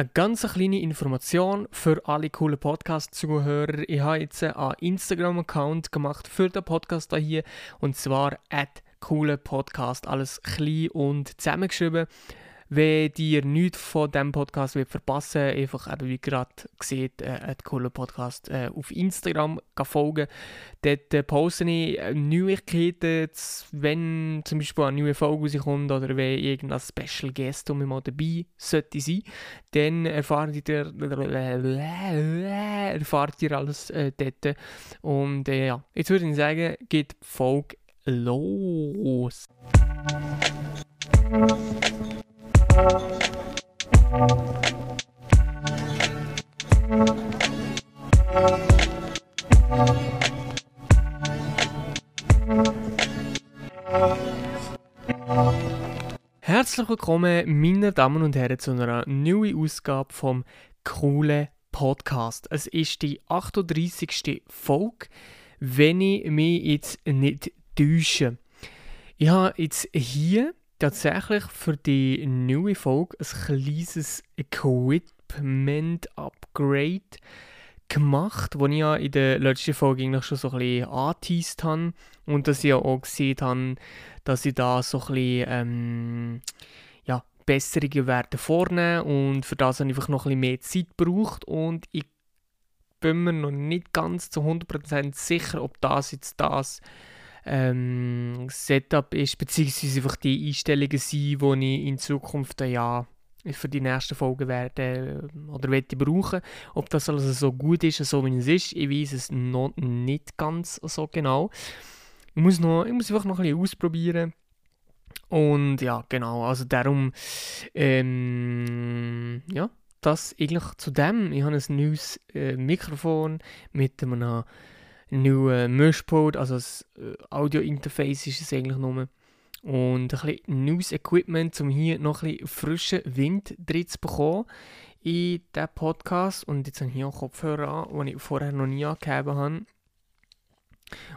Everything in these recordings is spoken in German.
Eine ganz kleine Information für alle coolen Podcast-Zuhörer. Ich habe jetzt einen Instagram-Account gemacht für den Podcast hier und zwar at coole Podcast. Alles klein und zusammengeschrieben. Wenn ihr nichts von diesem Podcast verpassen wollt, einfach eben wie gerade gesehen, äh, coolen Podcast äh, auf Instagram folgen. Dort äh, poste ich äh, Neuigkeiten, wenn zum Beispiel eine neue Folge rauskommt oder wenn irgendein Special Guest um mal dabei sollte sein, dann erfahrt ihr, erfahrt ihr alles äh, dort. Und äh, ja, jetzt würde ich sagen, geht die Folge los. Herzlich willkommen, meine Damen und Herren, zu einer neuen Ausgabe vom coolen Podcast. Es ist die 38. Folge, wenn ich mich jetzt nicht täusche. Ich habe jetzt hier tatsächlich für die neue Folge ein kleines Equipment-Upgrade gemacht, das ich ja in der letzten Folge eigentlich schon so ein bisschen angeteased habe. Und dass ich auch gesehen habe, dass ich da so ein bisschen ähm, ja, Besserungen werde vornehmen und für das habe ich einfach noch ein bisschen mehr Zeit gebraucht. Und ich bin mir noch nicht ganz zu 100% sicher, ob das jetzt das ähm, Setup ist, beziehungsweise einfach die Einstellungen sind, die ich in Zukunft ja für die nächsten Folgen werde oder werde brauchen. Ob das alles so gut ist, so wie es ist, ich weiß es noch nicht ganz so genau. Ich muss, noch, ich muss einfach noch ein bisschen ausprobieren. Und ja, genau, also darum, ähm, ja, das eigentlich zu dem. Ich habe ein neues äh, Mikrofon mit einem neuen Mischpult, also das äh, Audio-Interface ist es eigentlich nur. Und ein bisschen neues Equipment, um hier noch ein bisschen frischen Wind drin zu bekommen in diesem Podcast. Und jetzt habe ich hier auch Kopfhörer an, die ich vorher noch nie angegeben habe.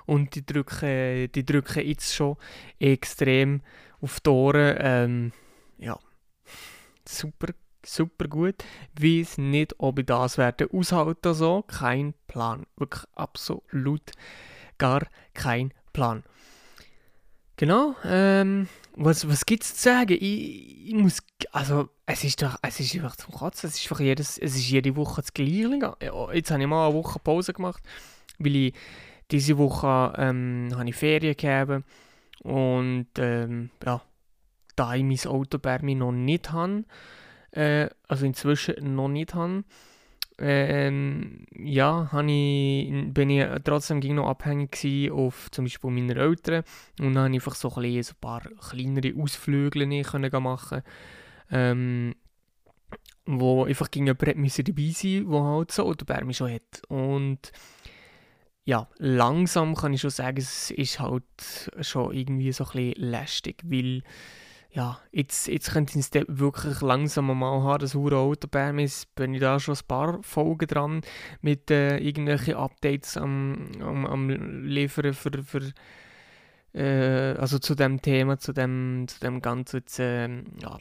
Und die drücken, die drücken jetzt schon extrem auf die Ohren. Ähm, ja, super super gut. Weiß nicht, ob ich das werde aushalten so. Kein Plan. Wirklich absolut gar kein Plan. Genau, ähm, was, was gibt es zu sagen? Ich, ich, muss, also, es ist doch, es ist einfach zum Kotzen, es ist einfach jedes, es ist jede Woche das Gleiche. Jetzt habe ich mal eine Woche Pause gemacht, weil ich diese Woche, ähm, habe ich Ferien gegeben und, ähm, ja, da ich mein Auto bei mir noch nicht habe, äh, also inzwischen noch nicht habe, ähm, ja, ich, bin ich trotzdem noch abhängig auf zum Beispiel meiner Eltern. Und dann habe ich einfach so ein, paar kleinere Ausflüge können machen. Ähm, wo einfach gegenüber dabei sein wo halt so oder Bärmi schon hat. Und ja, langsam kann ich schon sagen, es ist halt schon irgendwie so ein bisschen lästig, weil ja, jetzt, jetzt könnte ich es wirklich langsam mal haben, das Hure Autobahn ist, bin ich da schon ein paar Folgen dran mit äh, irgendwelchen Updates am, am, am liefern für, für äh, also zu dem Thema, zu dem, zu dem ganzen, jetzt, äh, ja,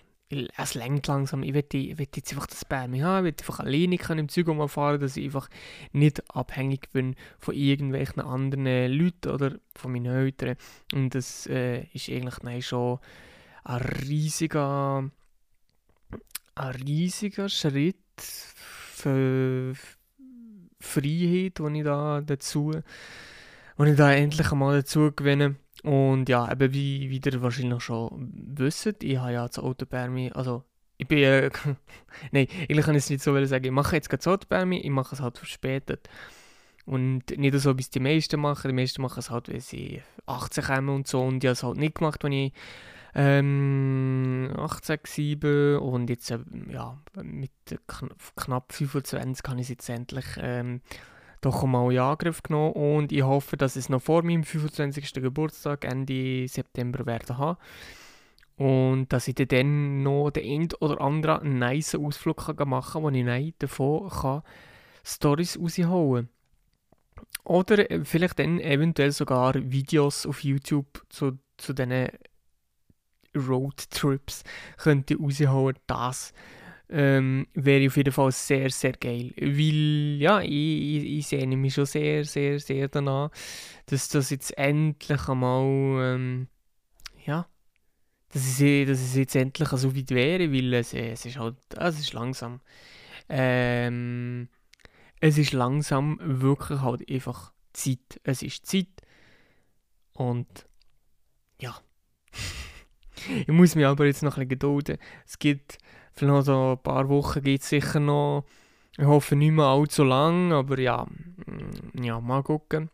es lenkt langsam. Ich will, ich will jetzt einfach das Bärmi haben, ich will einfach alleine können im Zug mal fahren, dass ich einfach nicht abhängig bin von irgendwelchen anderen Leuten oder von meinen Eltern. Und das äh, ist eigentlich nein, schon ein riesiger, ein riesiger Schritt für Freiheit, den ich da dazu, den ich da endlich einmal dazu gewinne. Und ja, eben wie, wie ihr wahrscheinlich schon wisst, ich habe ja das Auto bei mir, also ich bin, äh, nein, eigentlich kann ich es nicht so sagen, ich mache jetzt gerade das Auto bei mir, ich mache es halt verspätet. Und nicht so, wie es die meisten machen, die meisten machen es halt, weil sie 18 kommen und so, und ich habe es halt nicht gemacht, wenn ich ähm, 18, 7 und jetzt äh, ja, mit kn knapp 25 habe ich jetzt endlich ähm, doch einmal in Angriff genommen und ich hoffe, dass ich es noch vor meinem 25. Geburtstag Ende September werde haben und dass ich dann noch den einen oder anderen nice Ausflug kann machen kann, wo ich dann davon kann Stories rausholen Oder äh, vielleicht dann eventuell sogar Videos auf YouTube zu, zu diesen Roadtrips könnte rausholen, das ähm, wäre auf jeden Fall sehr, sehr geil. Weil, ja, ich, ich, ich sehne mich schon sehr, sehr, sehr danach, dass das jetzt endlich einmal, ähm, ja, dass es, dass es jetzt endlich so weit wäre, weil es, es ist halt, es ist langsam. Ähm, es ist langsam wirklich halt einfach Zeit. Es ist Zeit. Und ja. ich muss mich aber jetzt noch ein bisschen gedulden. Es gibt vielleicht noch so ein paar Wochen geht sicher noch. Ich hoffe nicht mehr allzu lang, aber ja, mm, ja mal gucken.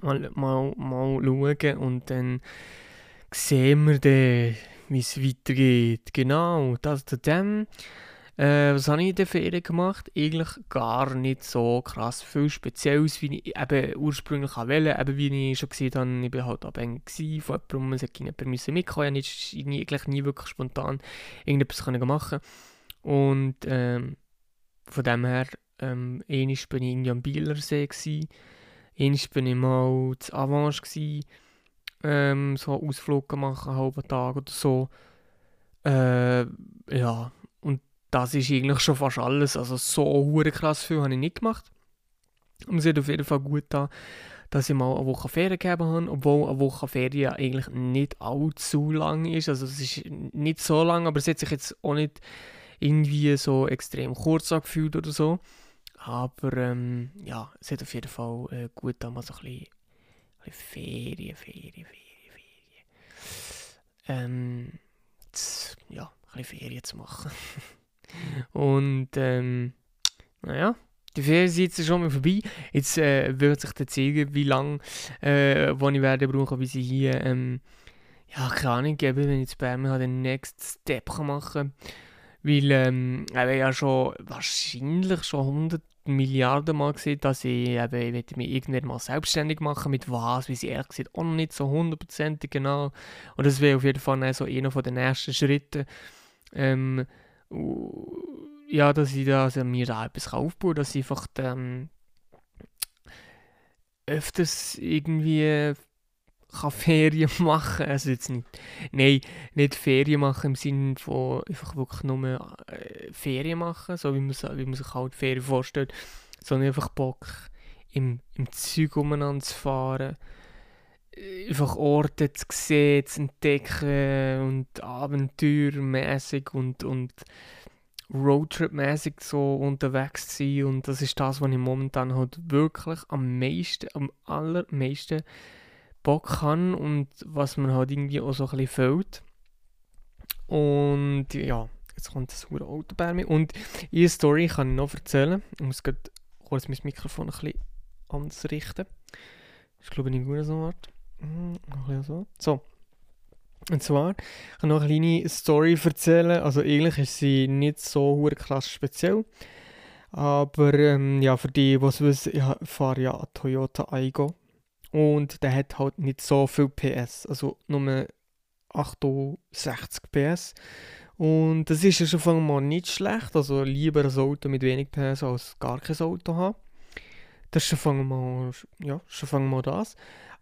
Mal, mal, mal schauen und dann sehen wir wie es weitergeht. Genau, das zu dem. Äh, was habe ich in der Ferien gemacht? Eigentlich gar nicht so krass viel Spezielles, wie ich eben ursprünglich wollte. Eben wie ich schon gesehen habe, ich war halt abhängig von jemandem, es hätte jemand mitkommen Ich konnte nie, eigentlich nie wirklich spontan irgendetwas können machen Und ähm, von dem her, ähm, einmal war ich irgendwie am Bielersee, einmal war ich mal zu Avange, gewesen, ähm, so einen Ausflug machen, einen halben Tag oder so. Äh, ja, das ist eigentlich schon fast alles. Also so hure krass viel habe ich nicht gemacht. Und es hat auf jeden Fall gut da, dass ich mal eine Woche Ferien gegeben habe, obwohl eine Woche Ferien eigentlich nicht allzu lang ist. Also es ist nicht so lang, aber es hat sich jetzt auch nicht irgendwie so extrem kurz angefühlt oder so. Aber ähm, ja, es hat auf jeden Fall äh, gut da mal so ein bisschen, ein bisschen Ferien, Ferien, Ferien, Ferien. Ähm, das, ja, ein bisschen Ferien zu machen. Und ähm, naja, die Ferien sind jetzt schon mal vorbei. Jetzt äh, wird sich dann zeigen, wie lange äh, ich werde brauchen, bis ich hier, ähm, ja, keine Ahnung, gebe, wenn ich jetzt bei den Next Step machen kann. Weil ähm, ich ja schon wahrscheinlich schon 100 Milliarden Mal gesehen, dass ich, eben, ich mich irgendwann mal selbstständig machen mit was, wie sie ehrlich gesagt auch noch nicht so hundertprozentig genau. Und das wäre auf jeden Fall so einer von den ersten Schritten. Ähm, ja, dass ich da also mir da etwas aufbaue, dass ich einfach ähm, öfters irgendwie kann Ferien machen. Also jetzt nicht, nein, nicht Ferien machen im Sinne von einfach wirklich nur äh, Ferien machen, so wie man, wie man sich halt Ferien vorstellt, sondern einfach Bock im, im Zeug umeinander zu fahren, einfach Orte zu sehen, zu entdecken und abenteuermäßig und, und Roadtrip-mäßig so unterwegs zu sein. Und das ist das, was ich momentan halt wirklich am meisten, am allermeisten Bock habe und was mir halt irgendwie auch so ein bisschen fehlt. Und ja, jetzt kommt das hure Auto bei mir. Und ihre Story kann ich noch erzählen. Ich muss kurz mein Mikrofon ein bisschen anders richten. Das ist glaube ich nicht gut so Art. Hm, so. So. Und zwar ich kann noch eine kleine Story erzählen. Also eigentlich ist sie nicht so krass speziell. Aber ähm, ja, für die, es wissen, ich fahre ja einen Toyota Aygo. Und der hat halt nicht so viel PS. Also nur 68 PS. Und das ist ja schon mal nicht schlecht. Also lieber ein Auto mit wenig PS als gar kein Auto haben. Das ist schon mal, ja, schon mal das.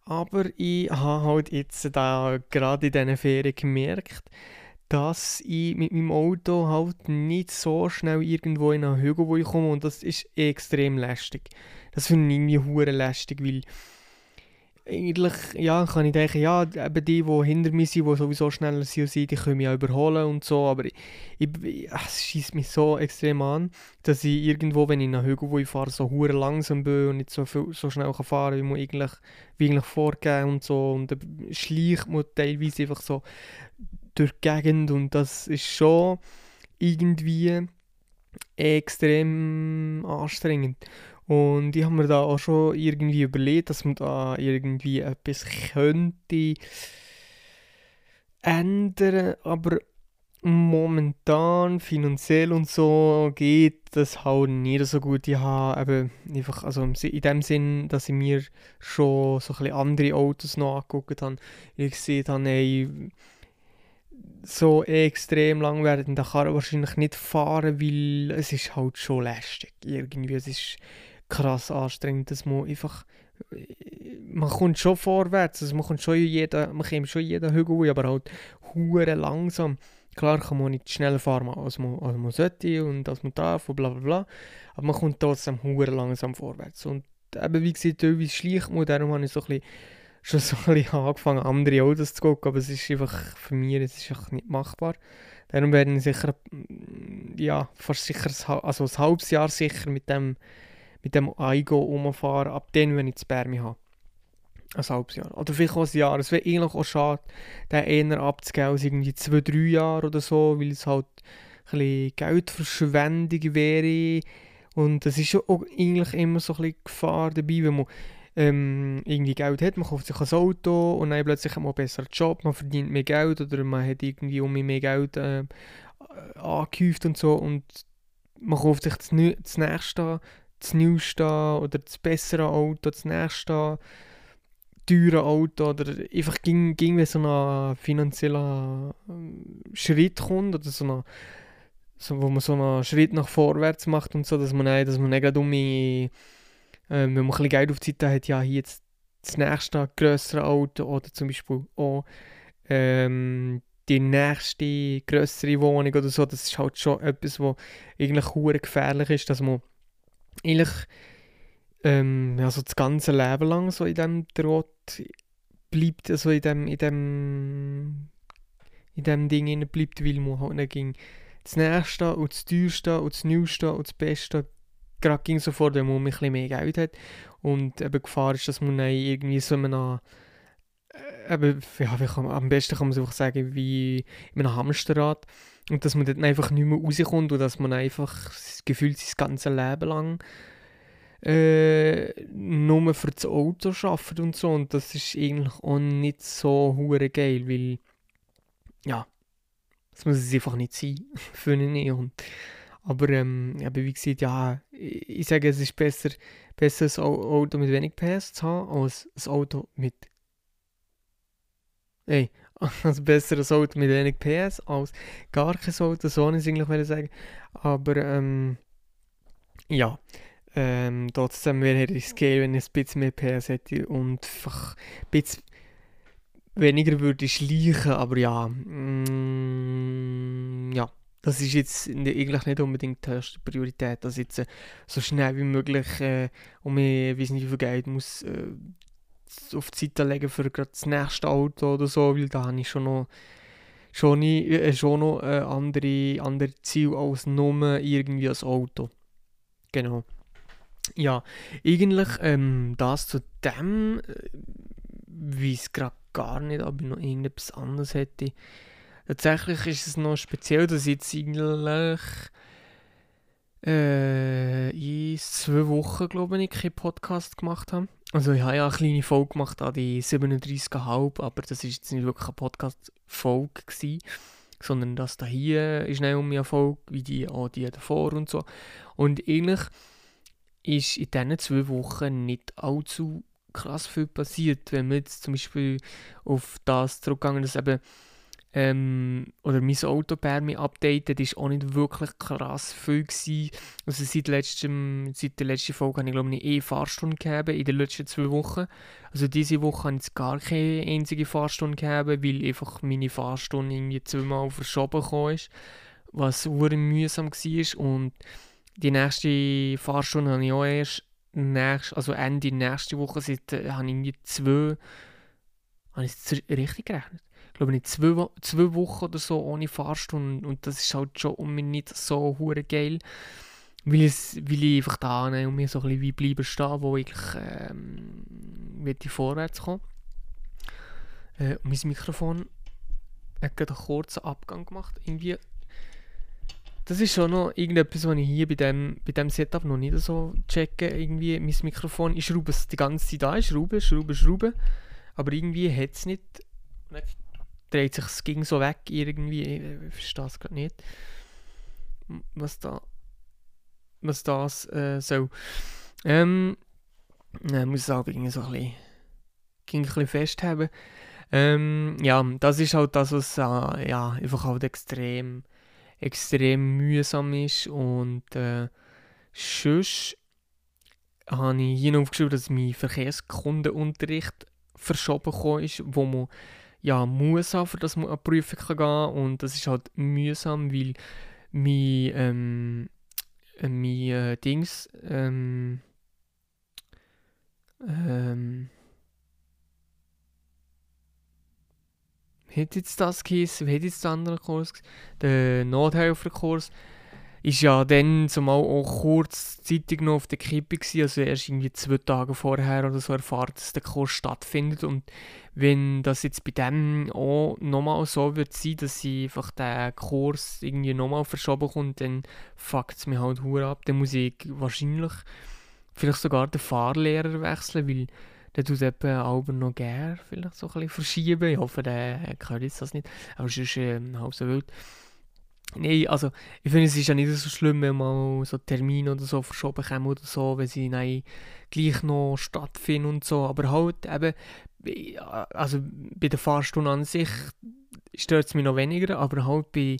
Aber ich habe halt jetzt da gerade in diesen Ferien gemerkt, dass ich mit meinem Auto halt nicht so schnell irgendwo in einen Hügel komme und das ist extrem lästig. Das finde ich irgendwie hure lästig, weil eigentlich ja, kann ich denken, ja, eben die, die hinter mir sind, die sowieso schneller sind, die können mich ja überholen und so, aber ich, ich, es schießt mich so extrem an, dass ich irgendwo, wenn ich nach Hügel wo fahre, so hure langsam bin und nicht so, viel, so schnell kann fahren kann, man eigentlich, wie eigentlich vorgehen und so und dann schleicht man teilweise einfach so durch die Gegend und das ist schon irgendwie extrem anstrengend. Und ich habe mir da auch schon irgendwie überlegt, dass man da irgendwie etwas könnte ändern, aber momentan finanziell und so geht das halt nicht so gut. Ich habe eben einfach, also in dem Sinn, dass ich mir schon so ein bisschen andere Autos noch angeguckt habe. Ich sehe dann, ey, so extrem lang werden, da kann er wahrscheinlich nicht fahren, weil es ist halt schon lästig. Irgendwie, es ist krass anstrengend, dass man einfach man kommt schon vorwärts, also man kommt schon jeden, man kommt schon jeden Hügel, aber halt hure langsam. Klar kann man nicht schneller fahren, als man, als man sollte und als man darf und bla bla bla. Aber man kommt trotzdem hure langsam vorwärts. Und eben, wie gesagt, teilweise schleicht man, darum habe ich so schon so ein bisschen angefangen, andere Autos zu gucken, aber es ist einfach, für mich, es ist nicht machbar. Darum werden ich sicher, ja, fast sicher, also ein halbes Jahr sicher mit dem, mit dem Aigo umfahren, ab dann, wenn ich das Bärmi habe. Ein halbes Jahr. Oder vielleicht auch ein Jahr. Es wäre eigentlich auch schade, den eher abzugeben als irgendwie zwei, drei Jahre oder so, weil es halt ein bisschen Geldverschwendung wäre. Und es ist auch eigentlich immer so ein bisschen Gefahr dabei, wenn man ähm, irgendwie Geld hat, man kauft sich ein Auto und dann plötzlich hat man einen besseren Job, man verdient mehr Geld oder man hat irgendwie um mehr Geld äh, angehäuft und so und man kauft sich das, das nächste, das neueste oder das bessere Auto, das nächste teure Auto oder einfach ging, ging wie so ein finanzieller ähm, Schritt kommt oder so eine, so, wo man so einen Schritt nach vorwärts macht und so, dass man nicht, dass man nicht um mich, äh, wenn man ein bisschen Geld auf die Seite hat, ja hier jetzt das nächste größere Auto oder zum Beispiel auch ähm, die nächste größere Wohnung oder so, das ist halt schon etwas, was eigentlich gefährlich ist, dass man eigentlich ähm, also das ganze Leben lang so in dem Trott bleibt, also in dem, in dem, in dem Ding bleibt, weil man halt nicht ging. Das Nächste und das Teuerste und das Neueste und das Beste gerade ging sofort, wenn man ein bisschen mehr Geld hat. Und eben Gefahr ist, dass man dann irgendwie so einem äh, eben, ja, kann, am besten kann man es einfach sagen, wie in einem Hamsterrad und dass man dort einfach nicht mehr rauskommt und dass man einfach das Gefühl sein ganzes Leben lang äh, nur für das Auto arbeitet und so. Und das ist eigentlich auch nicht so hure geil, weil ja, das muss es einfach nicht sein für ihn. Und, aber ähm, aber wie gesagt, ja, ich, ich sage, es ist besser, besser ein Auto mit wenig PS zu haben, als ein Auto mit Ey, also besser ein Auto mit wenig PS als gar kein Auto, so ich es eigentlich sagen. Aber ähm, ja, ähm, trotzdem wäre es geil, wenn ich ein bisschen mehr PS hätte und einfach ein bisschen weniger würde schleichen, aber ja, mm, ja, das ist jetzt eigentlich nicht unbedingt die höchste Priorität, dass jetzt äh, so schnell wie möglich äh, um ich weiß nicht wie muss äh, auf die Seite legen für das nächste Auto oder so, weil da habe ich schon noch schon, äh, schon noch äh, andere, andere Ziele als nur irgendwie ein Auto. Genau. Ja, eigentlich ähm, das zu dem, äh, wie es gerade gar nicht, ob ich noch irgendetwas anderes hätte. Tatsächlich ist es noch speziell, dass ich jetzt eigentlich äh, in zwei Wochen, glaube ich, keinen Podcast gemacht habe. Also ich habe ja eine kleine Folge gemacht an die 37,5, aber das ist jetzt nicht wirklich eine Podcast-Folge sondern das da hier ist nicht um eine Folge, wie die auch die davor und so. Und eigentlich ist in diesen zwei Wochen nicht allzu krass viel passiert. Wenn wir jetzt zum Beispiel auf das zurückgegangen, dass eben ähm, oder mein Auto bei mir updatet, ist auch nicht wirklich krass viel gewesen. Also seit, letztem, seit der letzten Folge habe ich glaube ich eh Fahrstunde gegeben in den letzten zwei Wochen. Also diese Woche habe ich gar keine einzige Fahrstunde gegeben, weil einfach meine Fahrstunde irgendwie zweimal verschoben ist, was sehr mühsam war und die nächste Fahrstunde habe ich auch erst nächst, also Ende nächste Woche seit, äh, habe ich irgendwie zwei, habe ich es richtig gerechnet? Ich glaube nicht zwei, zwei Wochen oder so ohne Fahrstunde und das ist halt schon um mich nicht so hure geil, weil, es, weil ich einfach da und mir so ein bisschen wie bleiben stehen, wo ich ähm, ich vorwärts kommen. Äh, mein Mikrofon hat gerade einen kurzen Abgang gemacht, irgendwie das ist schon noch irgendetwas, was ich hier bei dem, bei dem Setup noch nicht so checke. Irgendwie mein Mikrofon, ich schraube es die ganze Zeit an, schraube, schraube, schraube. Aber irgendwie hat es nicht. Dreht sich es ging so weg irgendwie. Ich verstehe es gerade nicht. Was da. Was das äh, so. Ähm. Ich muss es auch irgendwie so ein bisschen. Ging ein bisschen festhaben. Ähm, ja, das ist halt das, was äh, ja, einfach halt extrem extrem mühsam ist. Und äh, sonst habe ich hier aufgeschrieben, dass mein Verkehrskundenunterricht verschoben ist, wo man ja, muss haben, für dass man an die Prüfung kann gehen. Und das ist halt mühsam, weil mein, ähm, äh, mein äh, Dings, ähm, ähm, hat jetzt das geheißen, wie hat jetzt der andere Kurs, der Nothelferkurs, ist ja dann zumal auch kurzzeitig noch auf der Kippe gewesen, also erst irgendwie zwei Tage vorher oder so erfahren, dass der Kurs stattfindet. Und wenn das jetzt bei dem auch nochmal so wird sein, dass sie einfach den Kurs irgendwie nochmal verschoben kommt, dann fuckt es mich halt hure ab, dann muss ich wahrscheinlich vielleicht sogar den Fahrlehrer wechseln, weil der tut eben auch noch gerne vielleicht so ein bisschen verschieben, ich hoffe, der hört jetzt das nicht, aber es ist äh, halb so wild. Nein, also ich finde, es ist ja nicht so schlimm, wenn mal so Termine oder so verschoben kommen oder so, wenn sie nein, gleich noch stattfinden und so. Aber halt eben, also bei der Fahrstunde an sich stört es mich noch weniger, aber halt bei,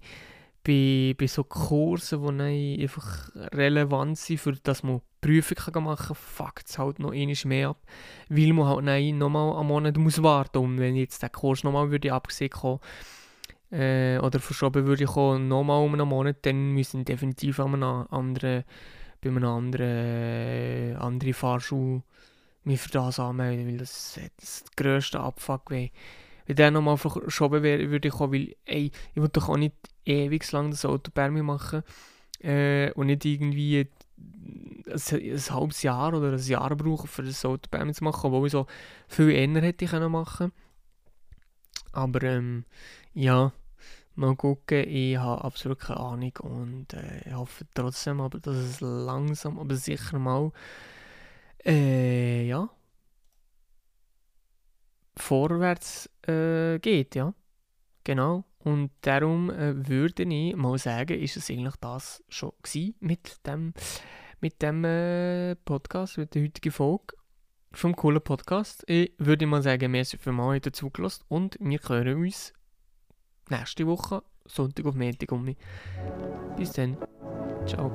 bei, bei so Kursen, die einfach relevant sind, für dass man Prüfungen machen kann, fuckt es halt noch einiges mehr ab, weil man halt nein, nochmal einen Monat muss warten muss. Wenn jetzt der Kurs nochmal würde abgesehen kommen, äh, oder verschoben würde kommen, nochmal um einen Monat, dann müssen definitiv an einem anderen, bei einem anderen äh, andere Fahrschule mich für das anmelden, weil das, das grösste Abfuck wäre. Wenn der nochmal verschoben wäre, würde ich kommen, weil ey, ich will doch auch nicht ewig lang das Auto bei machen äh, und nicht irgendwie ein, ein, halbes Jahr oder ein Jahr brauchen, für das Auto bei zu machen, obwohl ich so viel eher hätte ich können machen Aber ähm, ja, mal gucken. Ich habe absolut keine Ahnung und äh, hoffe trotzdem, aber, dass es langsam, aber sicher mal äh, ja, vorwärts äh, geht, ja. Genau. Und darum äh, würde ich mal sagen, ist es eigentlich das schon mit dem, mit dem äh, Podcast, mit der heutigen Folge vom coolen Podcast. Ich würde mal sagen, merci für mal dazugelassen und wir hören uns nächste Woche, Sonntag auf Montag um mich. Bis dann. Ciao.